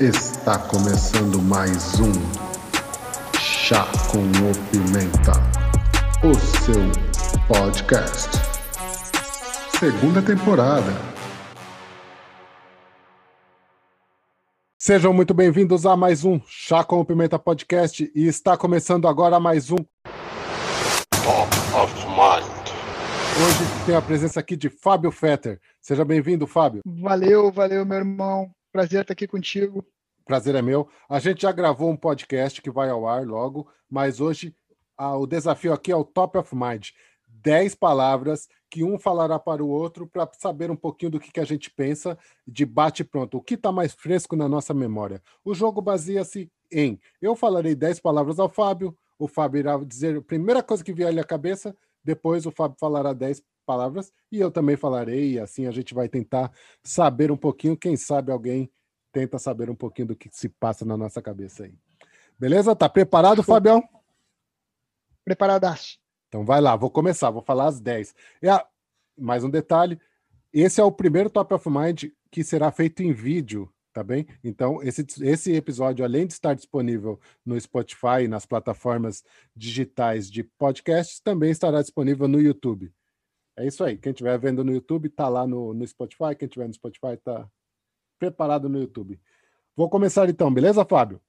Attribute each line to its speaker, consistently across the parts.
Speaker 1: Está começando mais um Chá com o Pimenta, o seu podcast. Segunda temporada.
Speaker 2: Sejam muito bem-vindos a mais um Chá com o Pimenta podcast e está começando agora mais um
Speaker 3: Top of Mind.
Speaker 2: Hoje tem a presença aqui de Fábio Fetter. Seja bem-vindo, Fábio.
Speaker 4: Valeu, valeu, meu irmão. Prazer estar aqui contigo.
Speaker 2: Prazer é meu. A gente já gravou um podcast que vai ao ar logo, mas hoje o desafio aqui é o Top of Mind. Dez palavras que um falará para o outro para saber um pouquinho do que, que a gente pensa de bate pronto. O que está mais fresco na nossa memória? O jogo baseia-se em eu falarei dez palavras ao Fábio, o Fábio irá dizer a primeira coisa que vier à cabeça, depois o Fábio falará dez palavras e eu também falarei, e assim a gente vai tentar saber um pouquinho, quem sabe alguém tenta saber um pouquinho do que se passa na nossa cabeça aí. Beleza? Tá preparado, Fabião?
Speaker 4: Preparadaço.
Speaker 2: Então vai lá, vou começar, vou falar às 10. E, ah, mais um detalhe: esse é o primeiro Top of Mind que será feito em vídeo, tá bem? Então, esse, esse episódio, além de estar disponível no Spotify e nas plataformas digitais de podcasts, também estará disponível no YouTube. É isso aí. Quem estiver vendo no YouTube, tá lá no, no Spotify. Quem estiver no Spotify, tá preparado no YouTube. Vou começar então, beleza, Fábio?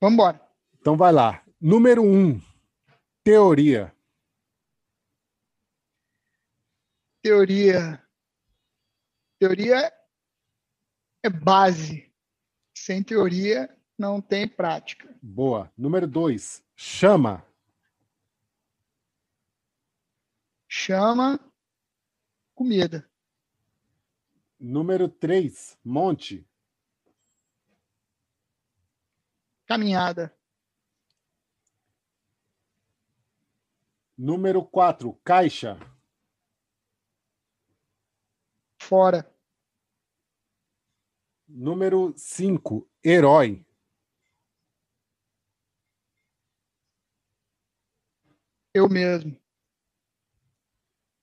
Speaker 4: Vamos embora.
Speaker 2: Então vai lá. Número um, teoria.
Speaker 4: Teoria. Teoria é base. Sem teoria, não tem prática.
Speaker 2: Boa. Número dois, chama.
Speaker 4: Chama comida.
Speaker 2: Número três, monte.
Speaker 4: Caminhada.
Speaker 2: Número quatro, caixa.
Speaker 4: Fora.
Speaker 2: Número cinco, herói.
Speaker 4: Eu mesmo.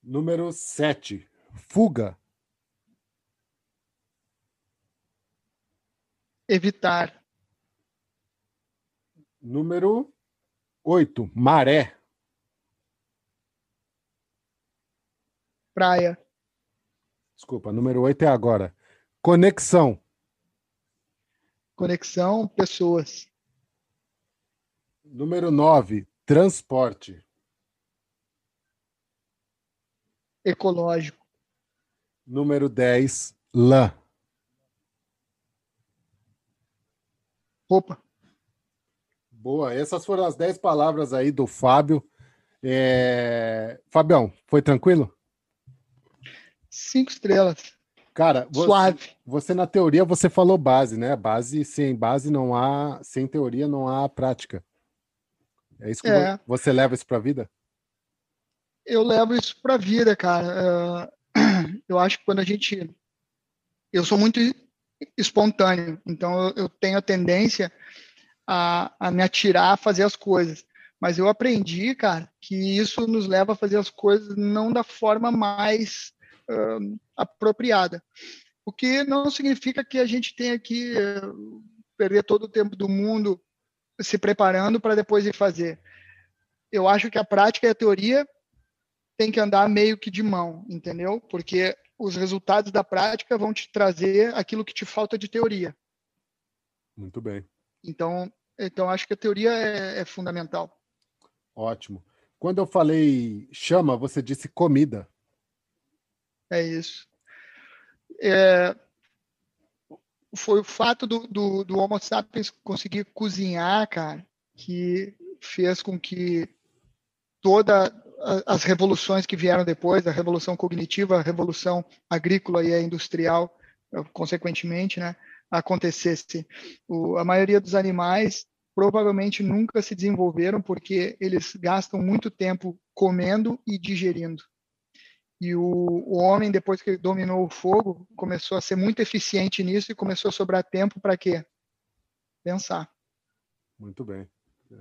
Speaker 2: Número sete, fuga.
Speaker 4: Evitar.
Speaker 2: Número oito, maré.
Speaker 4: Praia.
Speaker 2: Desculpa, número oito é agora. Conexão.
Speaker 4: Conexão, pessoas.
Speaker 2: Número nove, transporte.
Speaker 4: Ecológico.
Speaker 2: Número dez, lã.
Speaker 4: Roupa.
Speaker 2: Boa, essas foram as dez palavras aí do Fábio. É... Fabião, foi tranquilo?
Speaker 4: Cinco estrelas.
Speaker 2: Cara, você,
Speaker 4: Suave.
Speaker 2: você na teoria você falou base, né? Base, sem base não há, sem teoria não há prática. É isso que
Speaker 4: É.
Speaker 2: vo- você leva isso para a vida?
Speaker 4: Eu levo isso pra vida, cara. Ah, eu acho que quando a gente. Eu sou muito espontâneo, então eu, eu tenho a tendência a, a me atirar a fazer as coisas. Mas eu aprendi, cara, que isso nos leva a fazer as coisas não da forma mais apropriada. O que não significa que a gente tenha que eh, perder todo o tempo do mundo se preparando para depois ir fazer. Eu acho que a prática e a teoria tem que andar meio que de mão, entendeu? Porque os resultados da prática vão te trazer aquilo que te falta de teoria.
Speaker 2: Muito bem,
Speaker 4: Então, então acho que a teoria é, é fundamental.
Speaker 2: ótimo. Quando eu falei chama, você disse comida.
Speaker 4: É isso. É, foi o fato do, do, do Homo sapiens conseguir cozinhar, cara, que fez com que todas as revoluções que vieram depois, a revolução cognitiva, a revolução agrícola e a industrial, eh, consequentemente, né, acontecesse. O, a maioria dos animais provavelmente nunca se desenvolveram porque eles gastam muito tempo comendo e digerindo. E o, o homem, depois que dominou o fogo, começou a ser muito eficiente nisso e começou a sobrar tempo para quê? Pensar.
Speaker 2: Muito bem. É.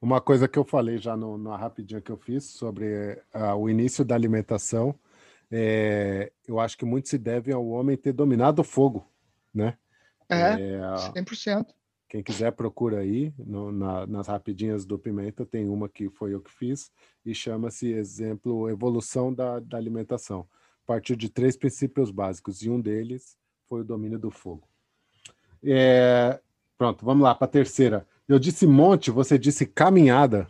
Speaker 2: Uma coisa que eu falei já no, na rapidinha que eu fiz sobre ah, o início da alimentação, é, eu acho que muito se deve ao homem ter dominado o fogo, né?
Speaker 4: É, é 100%.
Speaker 2: Quem quiser procura aí, no, na, nas rapidinhas do Pimenta, tem uma que foi eu que fiz, e chama-se Exemplo Evolução da, da Alimentação. A partir de três princípios básicos, e um deles foi o domínio do fogo. É, pronto, vamos lá para a terceira. Eu disse monte, você disse caminhada.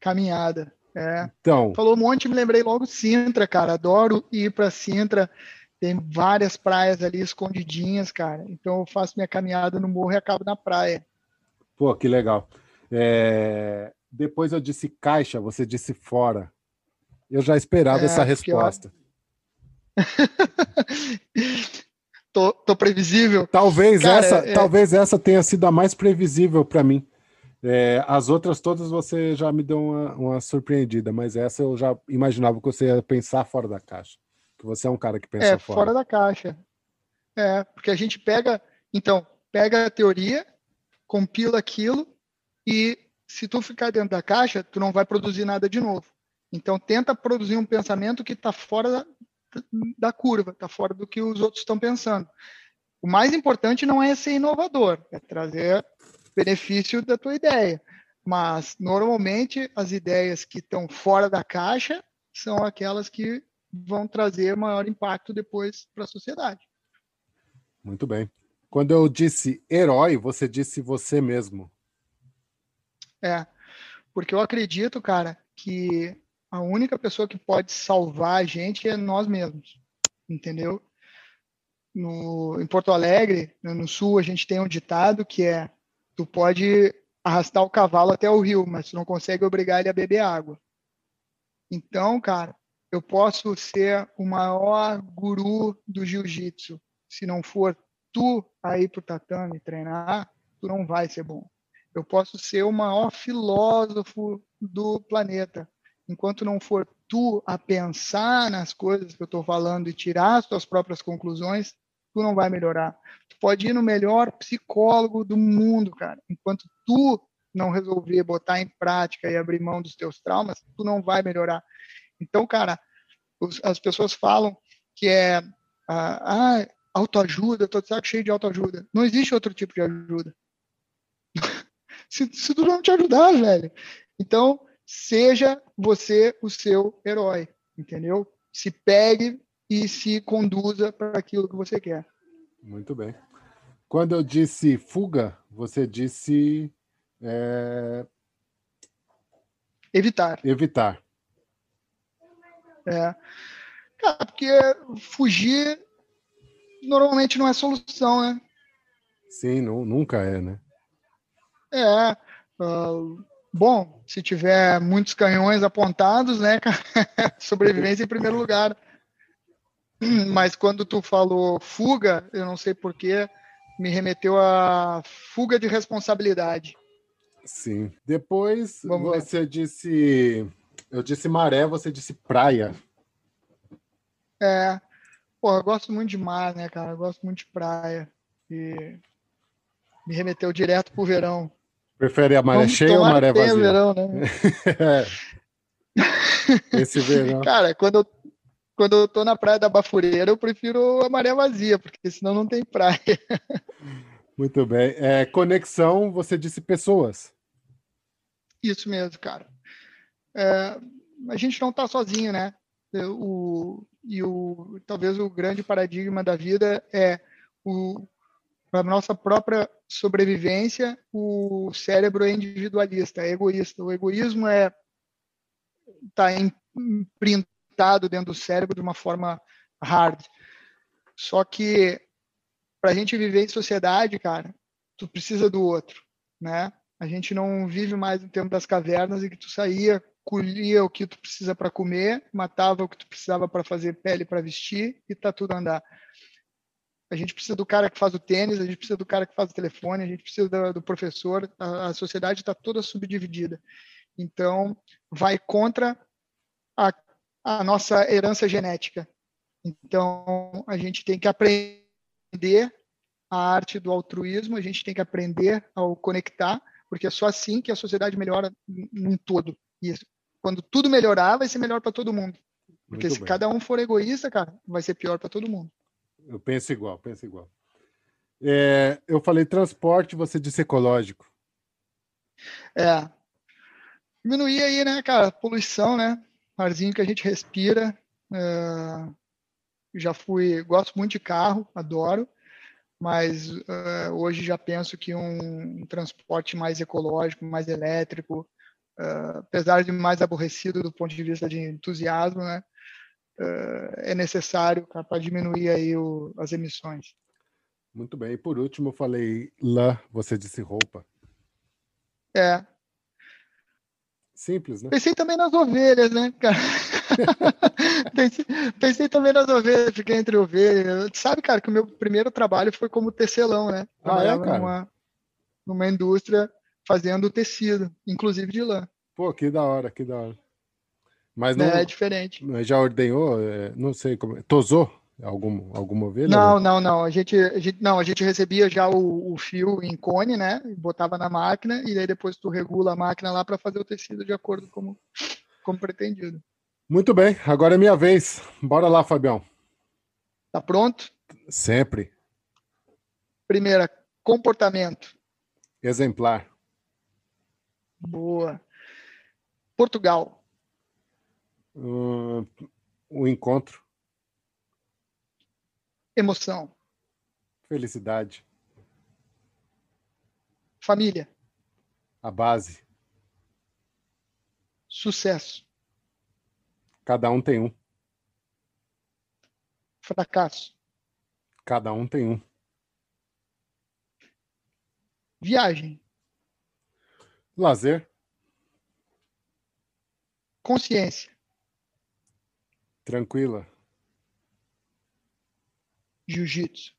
Speaker 4: Caminhada, é.
Speaker 2: Então.
Speaker 4: Falou monte, me lembrei logo Sintra, cara. Adoro ir para Sintra. Tem várias praias ali escondidinhas, cara. Então eu faço minha caminhada no morro e acabo na praia.
Speaker 2: Pô, que legal. É... Depois eu disse caixa, você disse fora. Eu já esperava é, essa resposta.
Speaker 4: Tô, tô, previsível.
Speaker 2: Talvez cara, essa, é... talvez essa tenha sido a mais previsível para mim. É, as outras todas você já me deu uma, uma, surpreendida, mas essa eu já imaginava que você ia pensar fora da caixa. Que você é um cara que pensa
Speaker 4: é,
Speaker 2: fora.
Speaker 4: fora da caixa. É, porque a gente pega, então, pega a teoria, compila aquilo e se tu ficar dentro da caixa, tu não vai produzir nada de novo. Então, tenta produzir um pensamento que está fora da, da curva, está fora do que os outros estão pensando. O mais importante não é ser inovador, é trazer benefício da tua ideia. Mas, normalmente, as ideias que estão fora da caixa são aquelas que vão trazer maior impacto depois para a sociedade.
Speaker 2: Muito bem. Quando eu disse herói, você disse você mesmo.
Speaker 4: É, porque eu acredito, cara, que a única pessoa que pode salvar a gente é nós mesmos, entendeu? No, em Porto Alegre, no sul, a gente tem um ditado que é tu pode arrastar o cavalo até o rio, mas tu não consegue obrigar ele a beber água. Então, cara, eu posso ser o maior guru do jiu-jitsu. Se não for tu aí pro tatame treinar, tu não vai ser bom. Eu posso ser o maior filósofo do planeta. Enquanto não for tu a pensar nas coisas que eu estou falando e tirar as tuas próprias conclusões, tu não vai melhorar. Tu pode ir no melhor psicólogo do mundo, cara. Enquanto tu não resolver botar em prática e abrir mão dos teus traumas, tu não vai melhorar. Então, cara, os, as pessoas falam que é ah, ah, autoajuda, tô de saco cheio de autoajuda. Não existe outro tipo de ajuda. se, se tu não te ajudar, velho. Então, seja você o seu herói, entendeu? Se pegue e se conduza para aquilo que você quer.
Speaker 2: Muito bem. Quando eu disse fuga, você disse. É...
Speaker 4: Evitar.
Speaker 2: Evitar.
Speaker 4: É. Cara, porque fugir normalmente não é solução, né?
Speaker 2: Sim, não, nunca é, né?
Speaker 4: É. Uh, bom, se tiver muitos canhões apontados, né, sobrevivência em primeiro lugar. Mas quando tu falou fuga, eu não sei porquê, me remeteu a fuga de responsabilidade.
Speaker 2: Sim. Depois Vamos você ver. disse. Eu disse maré, você disse praia.
Speaker 4: É. Pô, eu gosto muito de mar, né, cara? Eu gosto muito de praia. E me remeteu direto pro verão.
Speaker 2: Prefere a maré Vamos cheia ou a maré vazia?
Speaker 4: verão, né?
Speaker 2: Esse verão.
Speaker 4: Cara, quando eu quando eu tô na praia da Bafureira, eu prefiro a maré vazia, porque senão não tem praia.
Speaker 2: Muito bem. É, conexão, você disse pessoas.
Speaker 4: Isso mesmo, cara. É, a gente não está sozinho, né? O, e o, talvez o grande paradigma da vida é o para nossa própria sobrevivência, o cérebro é individualista, é egoísta. O egoísmo é está imprintado dentro do cérebro de uma forma hard. Só que para a gente viver em sociedade, cara, tu precisa do outro, né? A gente não vive mais no tempo das cavernas em que tu saía, colhia o que tu precisa para comer, matava o que tu precisava para fazer pele para vestir e tá tudo a andar. A gente precisa do cara que faz o tênis, a gente precisa do cara que faz o telefone, a gente precisa do, do professor. A, a sociedade está toda subdividida. Então, vai contra a a nossa herança genética. Então, a gente tem que aprender a arte do altruísmo, a gente tem que aprender ao conectar, porque é só assim que a sociedade melhora num todo. E quando tudo melhorar, vai ser melhor para todo mundo. Porque Muito se bem. cada um for egoísta, cara, vai ser pior para todo mundo.
Speaker 2: Eu penso igual, penso igual. É, eu falei transporte, você disse ecológico.
Speaker 4: É. Diminuir aí, né, cara, poluição, né? Arzinho que a gente respira. É, já fui, gosto muito de carro, adoro, mas uh, hoje já penso que um, um, transporte mais ecológico, mais elétrico, uh, apesar de mais aborrecido do ponto de vista de entusiasmo, né, uh, é necessário para diminuir aí o, as emissões.
Speaker 2: Muito bem. E por último, eu falei lã, você disse roupa.
Speaker 4: É.
Speaker 2: Simples, né?
Speaker 4: Pensei também nas ovelhas, né, cara? pensei, pensei, também nas ovelhas, fiquei entre ovelhas. Sabe, cara, que o meu primeiro trabalho foi como tecelão, né?
Speaker 2: Ah, é, cara?
Speaker 4: Numa, numa indústria fazendo tecido, inclusive de lã.
Speaker 2: Pô, que da hora, que da hora. Mas não,
Speaker 4: é diferente.
Speaker 2: Já ordenhou, é, não sei como. Tosou algum, alguma ovelha?
Speaker 4: Não, não, não. A gente, a gente, não, a gente recebia já o, o fio em cone, né? Botava na máquina e aí depois tu regula a máquina lá para fazer o tecido de acordo com como pretendido.
Speaker 2: Muito bem, agora é minha vez. Bora lá, Fabião.
Speaker 4: Tá pronto?
Speaker 2: Sempre.
Speaker 4: Primeira, comportamento.
Speaker 2: Exemplar.
Speaker 4: Boa. Portugal.
Speaker 2: Uh, o encontro.
Speaker 4: Emoção.
Speaker 2: Felicidade.
Speaker 4: Família.
Speaker 2: A base.
Speaker 4: Sucesso.
Speaker 2: Cada um tem um.
Speaker 4: Fracasso.
Speaker 2: Cada um tem um.
Speaker 4: Viagem.
Speaker 2: Lazer.
Speaker 4: Consciência.
Speaker 2: Tranquila.
Speaker 4: Jiu-jitsu.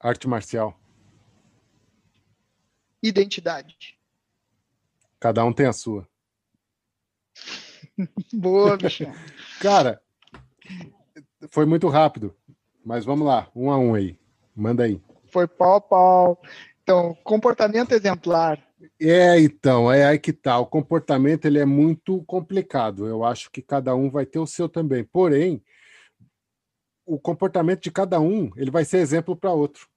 Speaker 2: Arte marcial.
Speaker 4: Identidade.
Speaker 2: Cada um tem a sua.
Speaker 4: Boa, bicho.
Speaker 2: Cara, foi muito rápido. Mas vamos lá, um a um aí. Manda aí.
Speaker 4: Foi pau a pau. Então, comportamento exemplar.
Speaker 2: É, então, é aí que tá. O comportamento ele é muito complicado. Eu acho que cada um vai ter o seu também. Porém, o comportamento de cada um ele vai ser exemplo para outro.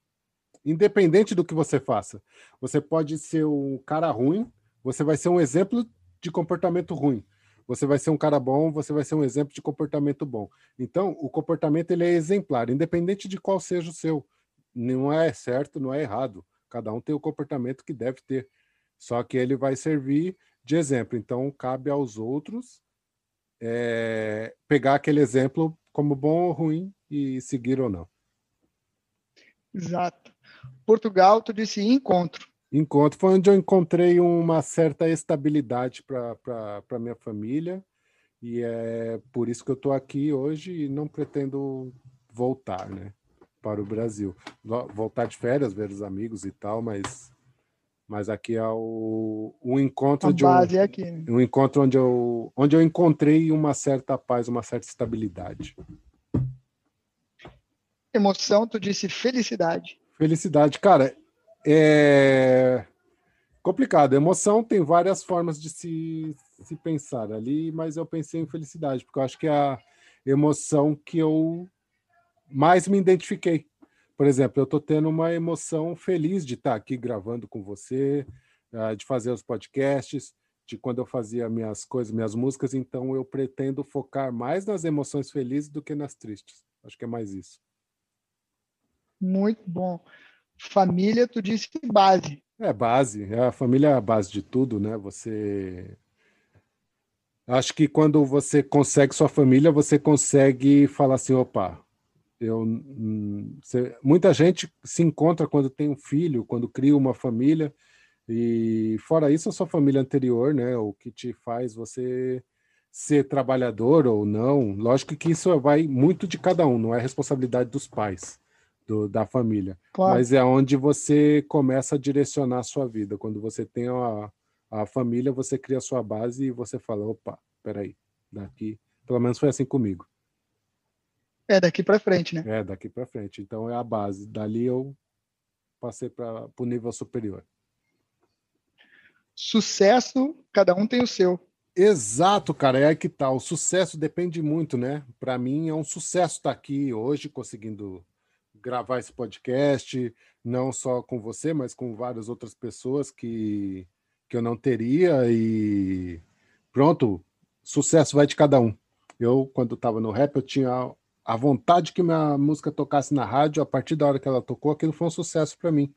Speaker 2: Independente do que você faça. Você pode ser um cara ruim, você vai ser um exemplo de comportamento ruim você vai ser um cara bom, você vai ser um exemplo de comportamento bom. Então, o comportamento ele é exemplar, independente de qual seja o seu. Não é certo, não é errado. Cada um tem o comportamento que deve ter. Só que ele vai servir de exemplo. Então, cabe aos outros é, pegar aquele exemplo como bom ou ruim e seguir ou não.
Speaker 4: Exato. Portugal, tu disse encontro
Speaker 2: encontro. Foi onde eu encontrei uma certa estabilidade para minha família. E é por isso que eu estou aqui hoje e não pretendo voltar, né? Para o Brasil. Voltar de férias, ver os amigos e tal, mas, mas aqui é o, um encontro de
Speaker 4: base
Speaker 2: um,
Speaker 4: é aqui. Né?
Speaker 2: um encontro onde eu, onde eu encontrei uma certa paz, uma certa estabilidade.
Speaker 4: Emoção, tu disse felicidade.
Speaker 2: Felicidade, cara, é complicado. Emoção tem várias formas de se, se pensar ali, mas eu pensei em felicidade, porque eu acho que é a emoção que eu mais me identifiquei. Por exemplo, eu estou tendo uma emoção feliz de estar aqui gravando com você, ah, de fazer os podcasts, de quando eu fazia minhas coisas, minhas músicas, então eu pretendo focar mais nas emoções felizes do que nas tristes. Acho que é mais isso.
Speaker 4: Muito bom. Família, tu disse base.
Speaker 2: É base, é a família é a base de tudo, né? Você acho que quando você consegue sua família, você consegue falar assim, opa, eu você... muita gente se encontra quando tem um filho, quando cria uma família e fora isso a sua família anterior, né? O que te faz você ser trabalhador ou não. Lógico que isso vai muito de cada um, não é responsabilidade dos pais do, da família. Claro. Mas é onde você começa a direcionar a sua vida. Quando você tem a, a família, você cria a sua base e você fala, opa, peraí, daqui. Pelo menos foi assim comigo.
Speaker 4: É daqui para frente, né?
Speaker 2: É daqui para frente. Então é a base. Dali eu passei para o nível superior.
Speaker 4: Sucesso, cada um tem o seu.
Speaker 2: Exato, cara, é aí que tá. O sucesso depende muito, né? Para mim é um sucesso estar aqui hoje, conseguindo gravar esse podcast, não só com você, mas com várias outras pessoas que, que eu não teria. E pronto, sucesso vai de cada um. Eu, quando estava no rap, eu tinha a vontade que minha música tocasse na rádio. A partir da hora que ela tocou, aquilo foi um sucesso para mim.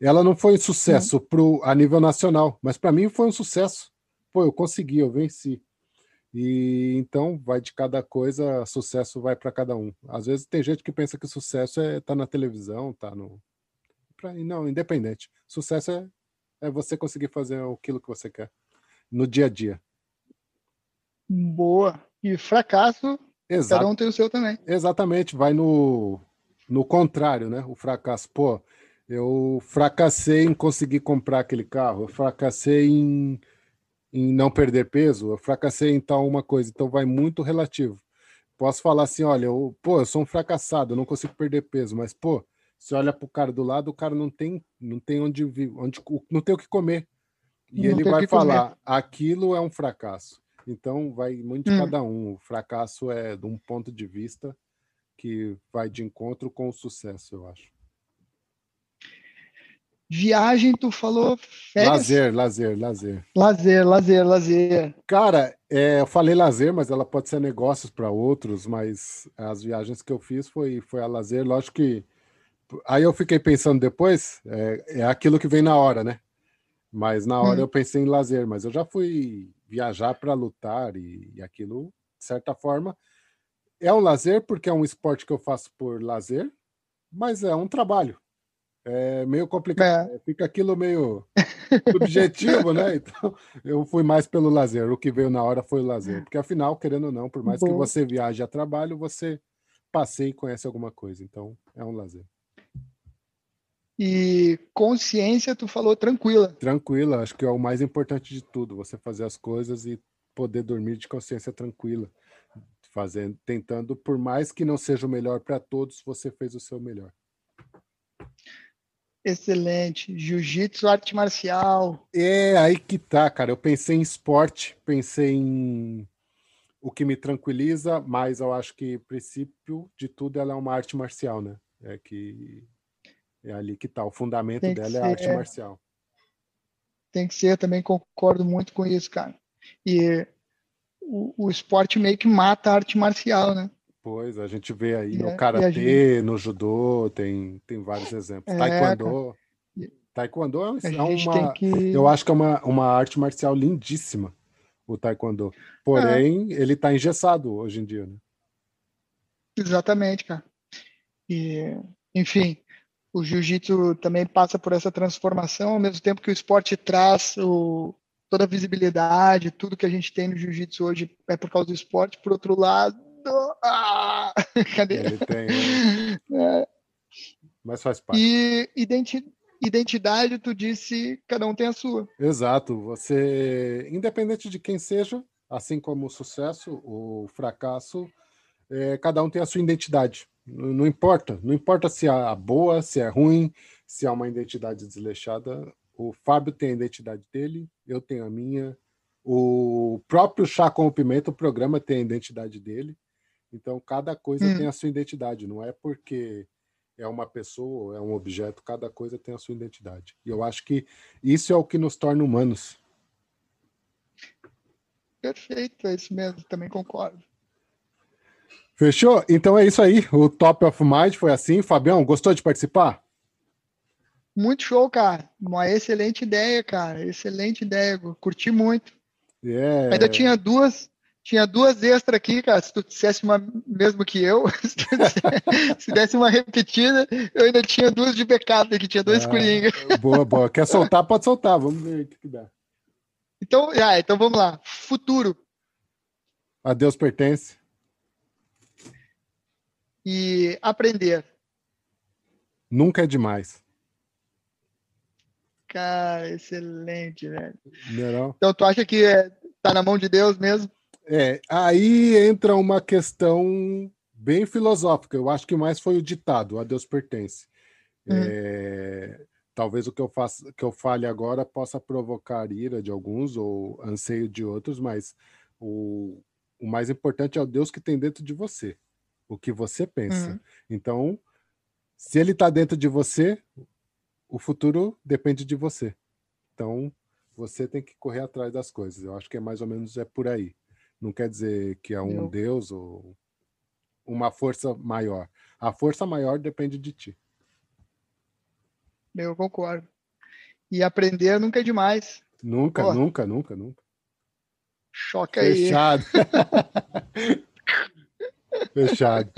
Speaker 2: Ela não foi um sucesso uhum. pro, a nível nacional, mas para mim foi um sucesso. Pô, eu consegui, eu venci. E então vai de cada coisa, sucesso vai para cada um. Às vezes tem gente que pensa que sucesso é tá na televisão, tá no pra, não, independente. Sucesso é, é você conseguir fazer aquilo que você quer no dia a dia.
Speaker 4: Boa. E fracasso, Exato. cada um tem o seu também.
Speaker 2: Exatamente, vai no no contrário, né? O fracasso, pô, eu fracassei em conseguir comprar aquele carro, eu fracassei em em não perder peso, eu fracassei em tal uma coisa, então vai muito relativo. Posso falar assim, olha, eu, pô, eu sou um fracassado, eu não consigo perder peso, mas pô, você olha para o cara do lado, o cara não tem, não tem onde, onde não tem o que comer. E não ele vai falar, comer. aquilo é um fracasso. Então vai muito de hum. cada um. O fracasso é de um ponto de vista que vai de encontro com o sucesso, eu acho.
Speaker 4: Viagem, tu falou
Speaker 2: férias? Lazer, lazer, lazer.
Speaker 4: Lazer, lazer, lazer.
Speaker 2: Cara, é, eu falei lazer, mas ela pode ser negócios para outros, mas as viagens que eu fiz foi, foi a lazer. Lógico que. Aí eu fiquei pensando depois, é, é aquilo que vem na hora, né? Mas na hora hum. eu pensei em lazer, mas eu já fui viajar para lutar e, e aquilo, de certa forma, é um lazer porque é um esporte que eu faço por lazer, mas é um trabalho. É meio complicado, é. fica aquilo meio subjetivo, né? Então, eu fui mais pelo lazer. O que veio na hora foi o lazer. Porque, afinal, querendo ou não, por mais Bom. que você viaje a trabalho, você passeia e conhece alguma coisa. Então, é um lazer.
Speaker 4: E consciência, tu falou tranquila.
Speaker 2: Tranquila, acho que é o mais importante de tudo. Você fazer as coisas e poder dormir de consciência tranquila. Fazendo, tentando, por mais que não seja o melhor para todos, você fez o seu melhor.
Speaker 4: Excelente. Jiu-jitsu, arte marcial.
Speaker 2: É, aí que tá, cara. Eu pensei em esporte, pensei em o que me tranquiliza, mas eu acho que, princípio de tudo, ela é uma arte marcial, né? É que é ali que tá. O fundamento dela é a arte é. marcial.
Speaker 4: Tem que ser, também concordo muito com isso, cara. E o, o esporte meio que mata a arte marcial, né?
Speaker 2: Pois, a gente vê aí no é, karatê, gente... no judô, tem, tem vários exemplos. É, taekwondo. Taekwondo é, é uma. Que... Eu acho que é uma, uma arte marcial lindíssima, o taekwondo. Porém, é. ele está engessado hoje em dia, né?
Speaker 4: Exatamente, cara. E, enfim, o jiu-jitsu também passa por essa transformação, ao mesmo tempo que o esporte traz o, toda a visibilidade, tudo que a gente tem no jiu-jitsu hoje é por causa do esporte. Por outro lado, ah! Cadê? Ele tem.
Speaker 2: É. Mas faz parte.
Speaker 4: E identi identidade, tu disse, cada um tem a sua.
Speaker 2: Exato. Você, independente de quem seja, assim como o sucesso, o fracasso, é, cada um tem a sua identidade. Não, não importa. Não importa se é boa, se é ruim, se é uma identidade desleixada. O Fábio tem a identidade dele, eu tenho a minha. O próprio Chá com o Pimenta, o programa tem a identidade dele. Então, cada coisa hum. tem a sua identidade, não é porque é uma pessoa, é um objeto, cada coisa tem a sua identidade. E eu acho que isso é o que nos torna humanos.
Speaker 4: Perfeito, é isso mesmo, também concordo.
Speaker 2: Fechou? Então é isso aí. O Top of Mind foi assim. Fabião, gostou de participar?
Speaker 4: Muito show, cara. Uma excelente ideia, cara. Excelente ideia. Curti muito.
Speaker 2: Yeah.
Speaker 4: Ainda tinha duas, tinha duas extras aqui, cara. Se tu dissesse uma mesmo que eu, se desse uma repetida, eu ainda tinha duas de backup aqui, tinha dois ah,
Speaker 2: Boa, boa. Quer soltar? Pode soltar. Vamos ver o que dá.
Speaker 4: Então, ah, então vamos lá. Futuro.
Speaker 2: A Deus pertence.
Speaker 4: E aprender.
Speaker 2: Nunca é demais.
Speaker 4: Cara, excelente, velho.
Speaker 2: Não é?
Speaker 4: Então, tu acha que é, tá na mão de Deus mesmo?
Speaker 2: É, aí entra uma questão bem filosófica. Eu acho que mais foi o ditado, a Deus pertence. Hum. É, talvez o que eu faço, que eu fale agora possa provocar ira de alguns ou anseio de outros, mas o, o mais importante é o Deus que tem dentro de você, o que você pensa. Uhum. Então, se ele está dentro de você, o futuro depende de você. Então, você tem que correr atrás das coisas. Eu acho que é mais ou menos é por aí. Não quer dizer que é um. Deus ou uma força maior. A força maior depende de ti.
Speaker 4: Eu concordo. E aprender nunca é demais.
Speaker 2: Nunca, nunca, nunca, nunca.
Speaker 4: Choca aí.
Speaker 2: Fechado. Fechado.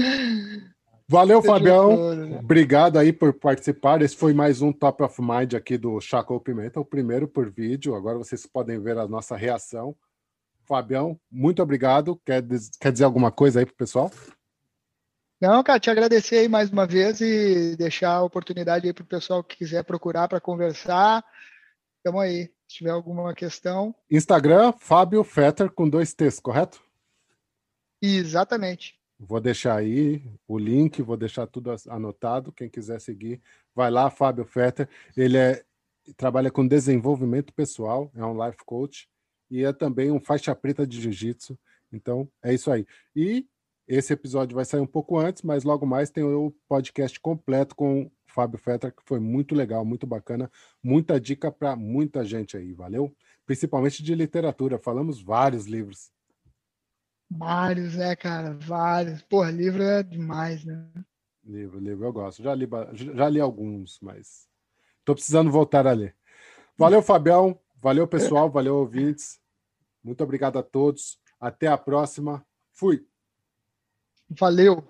Speaker 2: Valeu, Fabião. Né? Obrigado aí por participar. Esse foi mais um Top of Mind aqui do Chaco Pimenta, o primeiro por vídeo. Agora vocês podem ver a nossa reação. Fabião, muito obrigado. Quer, quer dizer alguma coisa aí pro pessoal?
Speaker 4: Não, cara, te agradecer aí mais uma vez e deixar a oportunidade aí pro pessoal que quiser procurar para conversar. Tamo aí. Se tiver alguma questão.
Speaker 2: Instagram, Fábio Fetter com dois T's, correto?
Speaker 4: Exatamente.
Speaker 2: Vou deixar aí o link, vou deixar tudo anotado. Quem quiser seguir, vai lá, Fábio Fetter. Ele é, trabalha com desenvolvimento pessoal, é um life coach e é também um faixa preta de jiu-jitsu. Então, é isso aí. E esse episódio vai sair um pouco antes, mas logo mais tem o podcast completo com o Fábio Fetter, que foi muito legal, muito bacana, muita dica para muita gente aí, valeu? Principalmente de literatura, falamos vários livros.
Speaker 4: Vários, né, cara? Vários. Porra, livro é demais, né?
Speaker 2: Livro, livro, eu gosto. Já li, já li alguns, mas tô precisando voltar a ler. Valeu, Fabião. Valeu, pessoal. Valeu, ouvintes. Muito obrigado a todos. Até a próxima. Fui.
Speaker 4: Valeu.